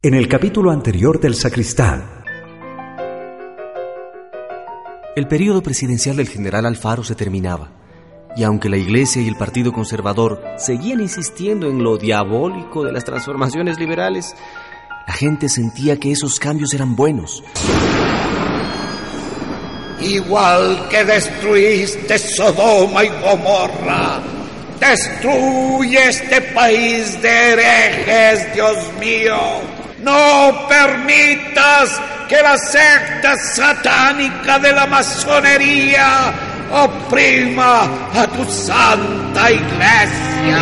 En el capítulo anterior del Sacristán. El periodo presidencial del general Alfaro se terminaba, y aunque la Iglesia y el Partido Conservador seguían insistiendo en lo diabólico de las transformaciones liberales, la gente sentía que esos cambios eran buenos. Igual que destruiste Sodoma y Gomorra, destruye este país de herejes, Dios mío no permitas que la secta satánica de la masonería oprima a tu santa iglesia.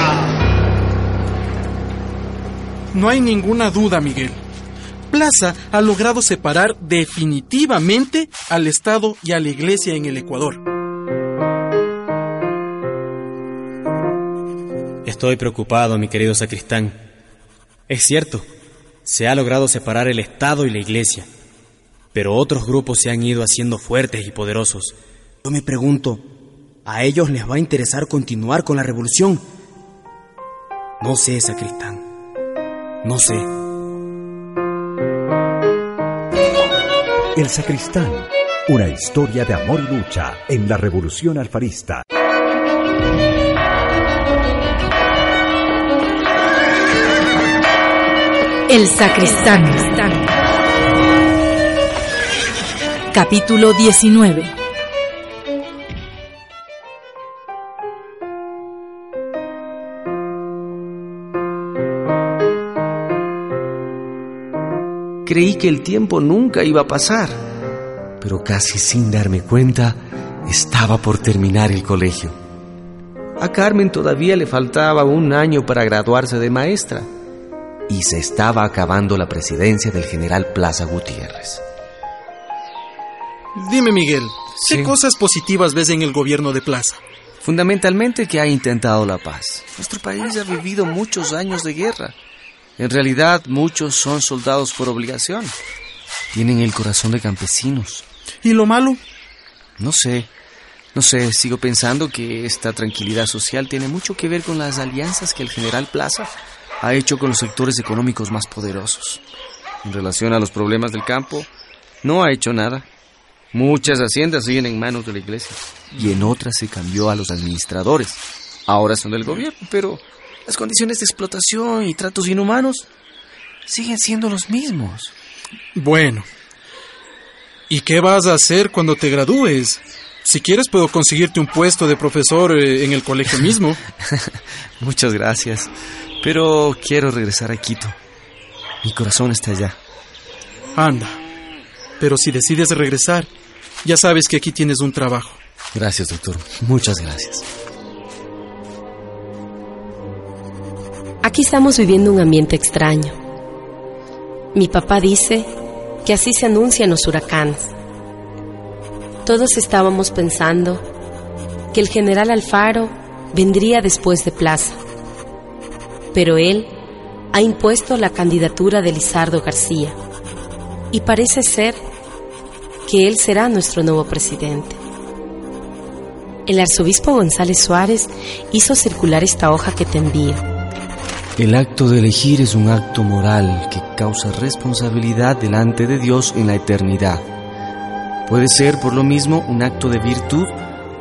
No hay ninguna duda, Miguel. Plaza ha logrado separar definitivamente al Estado y a la Iglesia en el Ecuador. Estoy preocupado, mi querido sacristán. Es cierto, se ha logrado separar el Estado y la Iglesia, pero otros grupos se han ido haciendo fuertes y poderosos. Yo me pregunto, ¿a ellos les va a interesar continuar con la revolución? No sé, sacristán. No sé. El sacristán, una historia de amor y lucha en la revolución alfarista. El sacristán. Capítulo 19. Creí que el tiempo nunca iba a pasar, pero casi sin darme cuenta, estaba por terminar el colegio. A Carmen todavía le faltaba un año para graduarse de maestra y se estaba acabando la presidencia del general Plaza Gutiérrez. Dime, Miguel, ¿qué cosas positivas ves en el gobierno de Plaza? Fundamentalmente que ha intentado la paz. Nuestro país ha vivido muchos años de guerra. En realidad, muchos son soldados por obligación. Tienen el corazón de campesinos. ¿Y lo malo? No sé. No sé, sigo pensando que esta tranquilidad social tiene mucho que ver con las alianzas que el general Plaza ha hecho con los sectores económicos más poderosos. En relación a los problemas del campo, no ha hecho nada. Muchas haciendas siguen en manos de la iglesia y en otras se cambió a los administradores. Ahora son del gobierno, pero las condiciones de explotación y tratos inhumanos siguen siendo los mismos. Bueno, ¿y qué vas a hacer cuando te gradúes? Si quieres puedo conseguirte un puesto de profesor eh, en el colegio mismo. Muchas gracias. Pero quiero regresar a Quito. Mi corazón está allá. Anda. Pero si decides regresar, ya sabes que aquí tienes un trabajo. Gracias, doctor. Muchas gracias. Aquí estamos viviendo un ambiente extraño. Mi papá dice que así se anuncian los huracanes. Todos estábamos pensando que el general Alfaro vendría después de Plaza pero él ha impuesto la candidatura de Lizardo García y parece ser que él será nuestro nuevo presidente. El arzobispo González Suárez hizo circular esta hoja que te envío. El acto de elegir es un acto moral que causa responsabilidad delante de Dios en la eternidad. Puede ser por lo mismo un acto de virtud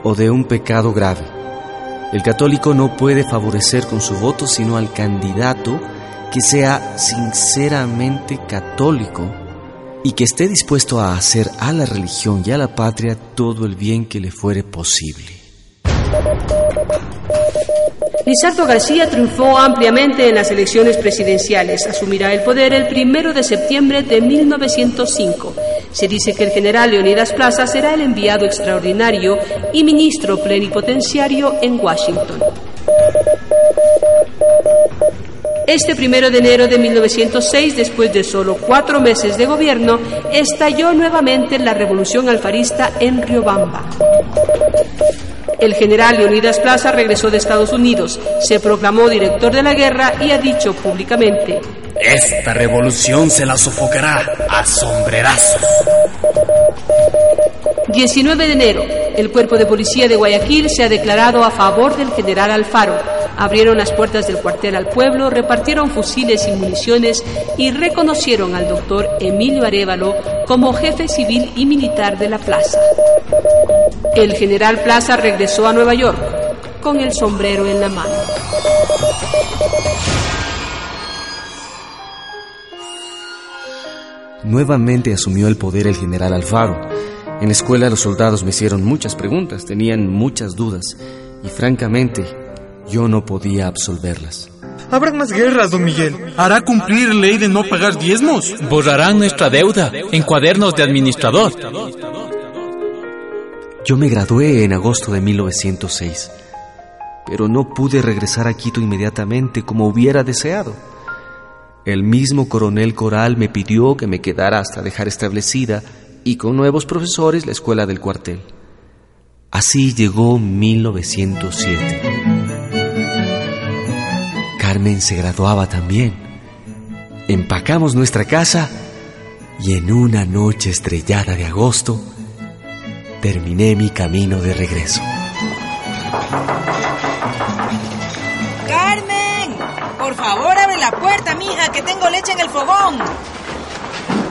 o de un pecado grave. El católico no puede favorecer con su voto sino al candidato que sea sinceramente católico y que esté dispuesto a hacer a la religión y a la patria todo el bien que le fuere posible. Lizardo García triunfó ampliamente en las elecciones presidenciales. Asumirá el poder el primero de septiembre de 1905. Se dice que el general Leonidas Plaza será el enviado extraordinario y ministro plenipotenciario en Washington. Este primero de enero de 1906, después de solo cuatro meses de gobierno, estalló nuevamente la revolución alfarista en Riobamba. El general Leonidas Plaza regresó de Estados Unidos, se proclamó director de la guerra y ha dicho públicamente, Esta revolución se la sofocará a sombrerazos. 19 de enero, el cuerpo de policía de Guayaquil se ha declarado a favor del general Alfaro. Abrieron las puertas del cuartel al pueblo, repartieron fusiles y municiones y reconocieron al doctor Emilio Arevalo como jefe civil y militar de la plaza. El general Plaza regresó a Nueva York con el sombrero en la mano. Nuevamente asumió el poder el general Alfaro. En la escuela los soldados me hicieron muchas preguntas, tenían muchas dudas y francamente yo no podía absolverlas. Habrán más guerras, don Miguel. ¿Hará cumplir ley de no pagar diezmos? Borrarán nuestra deuda en cuadernos de administrador. Yo me gradué en agosto de 1906, pero no pude regresar a Quito inmediatamente como hubiera deseado. El mismo coronel Coral me pidió que me quedara hasta dejar establecida y con nuevos profesores la escuela del cuartel. Así llegó 1907. Carmen se graduaba también. Empacamos nuestra casa y en una noche estrellada de agosto terminé mi camino de regreso. ¡Carmen! Por favor, la puerta, mija, que tengo leche en el fogón.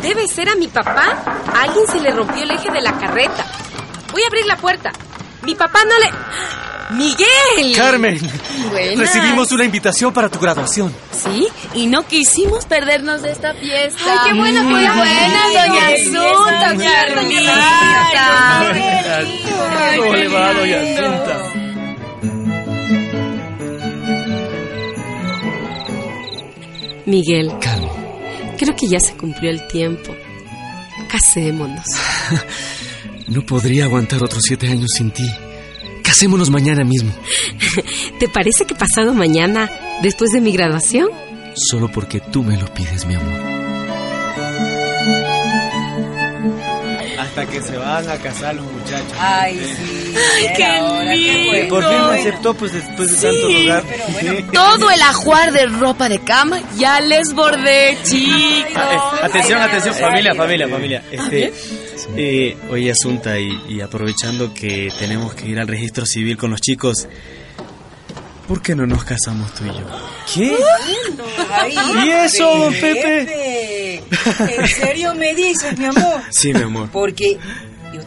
Debe ser a mi papá. A alguien se le rompió el eje de la carreta. Voy a abrir la puerta. Mi papá no le... ¡Miguel! Carmen, Buenas. recibimos una invitación para tu graduación. Sí, y no quisimos perdernos de esta fiesta. Ay, qué buena Muy fue la buena, doña Qué Asunta, doña hermanita. Ay, ¿Cómo qué le va, doña lindo. Asunta? Miguel, Carmen, creo que ya se cumplió el tiempo. Casémonos. no podría aguantar otros siete años sin ti. Casémonos mañana mismo, ¿Te parece que pasado mañana, después de mi graduación? solo porque tú me lo pides, mi amor. Hasta que se van a casar los muchachos. Ay, sí. Ay, qué lindo. Por fin me aceptó, pues después de tanto rogar. Todo el ajuar de ropa de cama ya les bordé, chicos. Ah, atención, atención, familia, familia, familia. Este, eh, oye, Asunta, y, y aprovechando que tenemos que ir al registro civil con los chicos, ¿por qué no nos casamos tú y yo? ¿Qué? Ay, ¿Y eso, don Pepe? ¿En serio me dices, mi amor? Sí, mi amor, Porque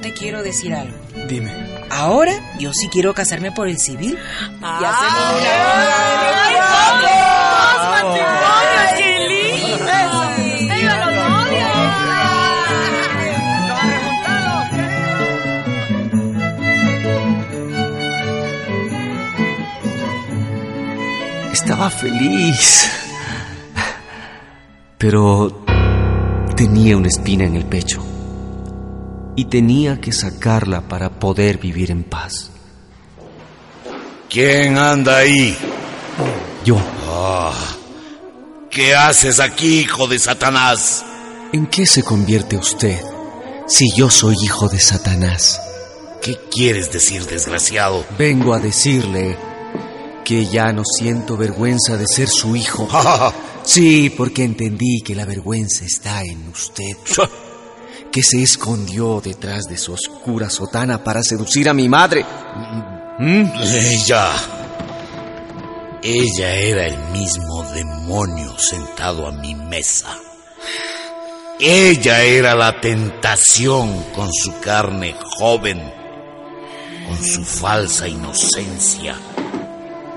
te quiero decir algo. dime. Ahora yo sí quiero casarme por el civil. y hacemos una ¡Ay, boda! ¡Matrimonio, qué lindo! ¡Viva los novios! Estaba feliz. Pero tenía una espina en el pecho. Y tenía que sacarla para poder vivir en paz. ¿Quién anda ahí? Yo, ¿Qué haces aquí, hijo de Satanás? ¿en qué se convierte usted si yo soy hijo de Satanás? ¿Qué quieres decir, desgraciado? Vengo a decirle que ya no siento vergüenza de ser su hijo. Sí, porque entendí que la vergüenza está en usted. Que se escondió detrás de su oscura sotana para seducir a mi madre. ¿Mm? Ella. Ella era el mismo demonio sentado a mi mesa. Ella era la tentación con su carne joven, con su falsa inocencia,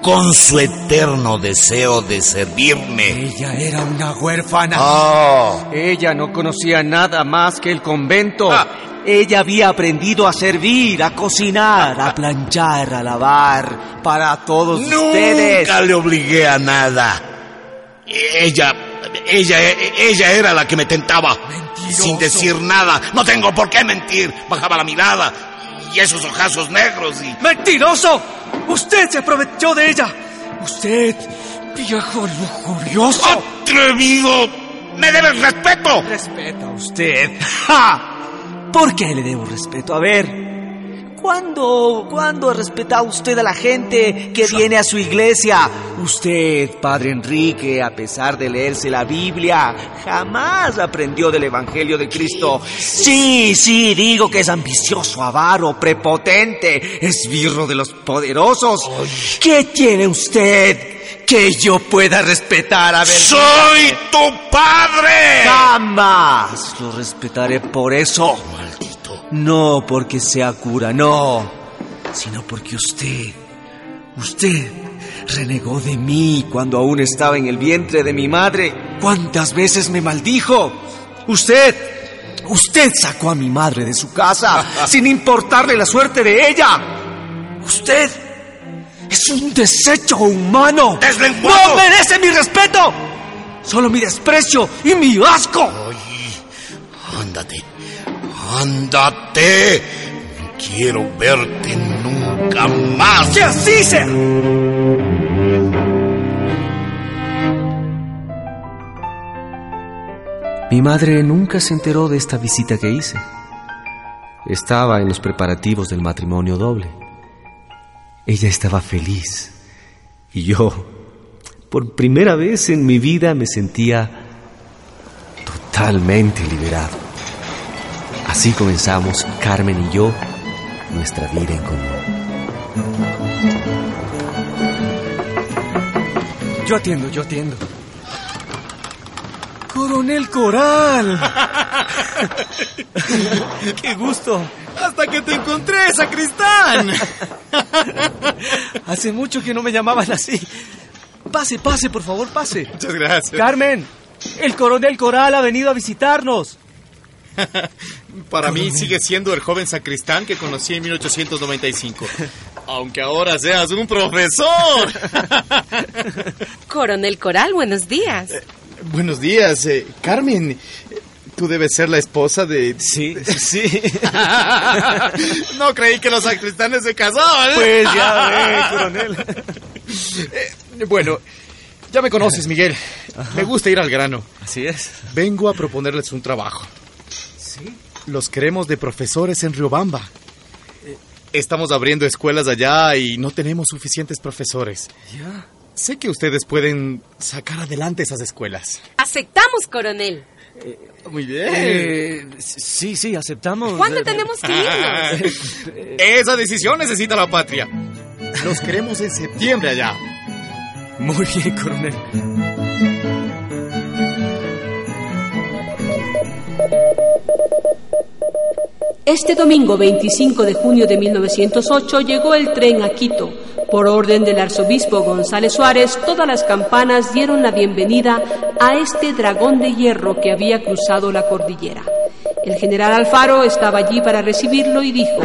con su eterno deseo de servirme. Ella era una huérfana. Ah, Ella no conocía nada más que el convento. Ah. Ella había aprendido a servir, a cocinar, a planchar, a lavar para todos ustedes. nunca le obligué a nada. Ella, ella, ella era la que me tentaba. Sin decir nada. No tengo por qué mentir. Bajaba la mirada. Y esos ojazos negros y... ¡Mentiroso! Usted se aprovechó de ella. Usted Viejo lujurioso. ¡Atrevido! ¡Me debes respeto! Respeta usted. ¡Ja! ¿Por qué le debo respeto? A ver, ¿Cuándo, ¿Cuándo ha respetado usted a la gente que viene a su iglesia? Usted, Padre Enrique, a pesar de leerse la Biblia, jamás aprendió del Evangelio de Cristo. Sí, sí, digo que es ambicioso, avaro, prepotente, esbirro de los poderosos. ¿Qué tiene usted que yo pueda respetar? A ver, ¡Soy tu padre! Jamás lo respetaré por eso. No porque sea cura, no, sino porque usted, usted renegó de mí cuando aún estaba en el vientre de mi madre. ¿Cuántas veces me maldijo? Usted, usted sacó a mi madre de su casa sin importarle la suerte de ella. Usted es un desecho humano. ¡No merece mi respeto! Solo mi desprecio y mi asco. Ándate. ¡Ándate! No quiero verte nunca más. ¡Que así sea! Mi madre nunca se enteró de esta visita que hice. Estaba en los preparativos del matrimonio doble. Ella estaba feliz y yo, por primera vez en mi vida, me sentía totalmente liberado. Así comenzamos Carmen y yo nuestra vida en común. Yo atiendo, yo atiendo. Coronel Coral. ¡Qué gusto! Hasta que te encontré, sacristán. Hace mucho que no me llamaban así. Pase, pase, por favor, pase. Muchas gracias. Carmen, el coronel Coral ha venido a visitarnos. Para mí sigue siendo el joven sacristán que conocí en 1895. Aunque ahora seas un profesor. Coronel Coral, buenos días. Eh, buenos días, eh, Carmen. Tú debes ser la esposa de... Sí, sí. no creí que los sacristanes se casaban. Pues ya ve, coronel. Eh, bueno, ya me conoces, Miguel. Me gusta ir al grano. Así es. Vengo a proponerles un trabajo. ¿Sí? Los queremos de profesores en Riobamba. Estamos abriendo escuelas allá y no tenemos suficientes profesores. Ya. Sé que ustedes pueden sacar adelante esas escuelas. Aceptamos, coronel. Eh, muy bien. Eh, sí, sí, aceptamos. ¿Cuándo tenemos que irnos? Esa decisión necesita la patria. Los queremos en septiembre allá. Muy bien, coronel. Este domingo 25 de junio de 1908 llegó el tren a Quito. Por orden del arzobispo González Suárez, todas las campanas dieron la bienvenida a este dragón de hierro que había cruzado la cordillera. El general Alfaro estaba allí para recibirlo y dijo,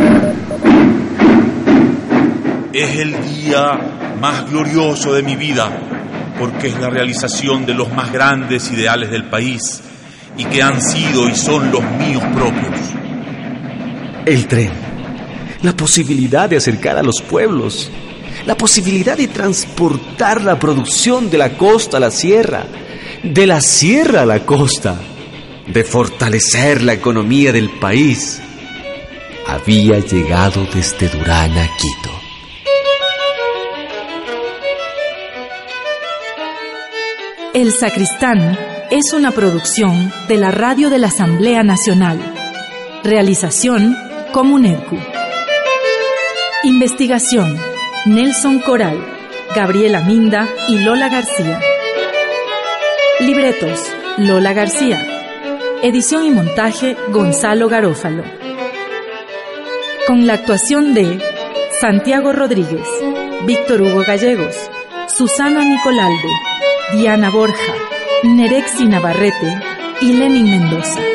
Es el día más glorioso de mi vida, porque es la realización de los más grandes ideales del país y que han sido y son los míos propios. El tren, la posibilidad de acercar a los pueblos, la posibilidad de transportar la producción de la costa a la sierra, de la sierra a la costa, de fortalecer la economía del país, había llegado desde Durán a Quito. El Sacristán es una producción de la Radio de la Asamblea Nacional. Realización Comunelcu. Investigación Nelson Coral, Gabriela Minda y Lola García. Libretos Lola García. Edición y montaje Gonzalo Garófalo. Con la actuación de Santiago Rodríguez, Víctor Hugo Gallegos, Susana Nicolalde, Diana Borja, Nerexi Navarrete y Lenin Mendoza.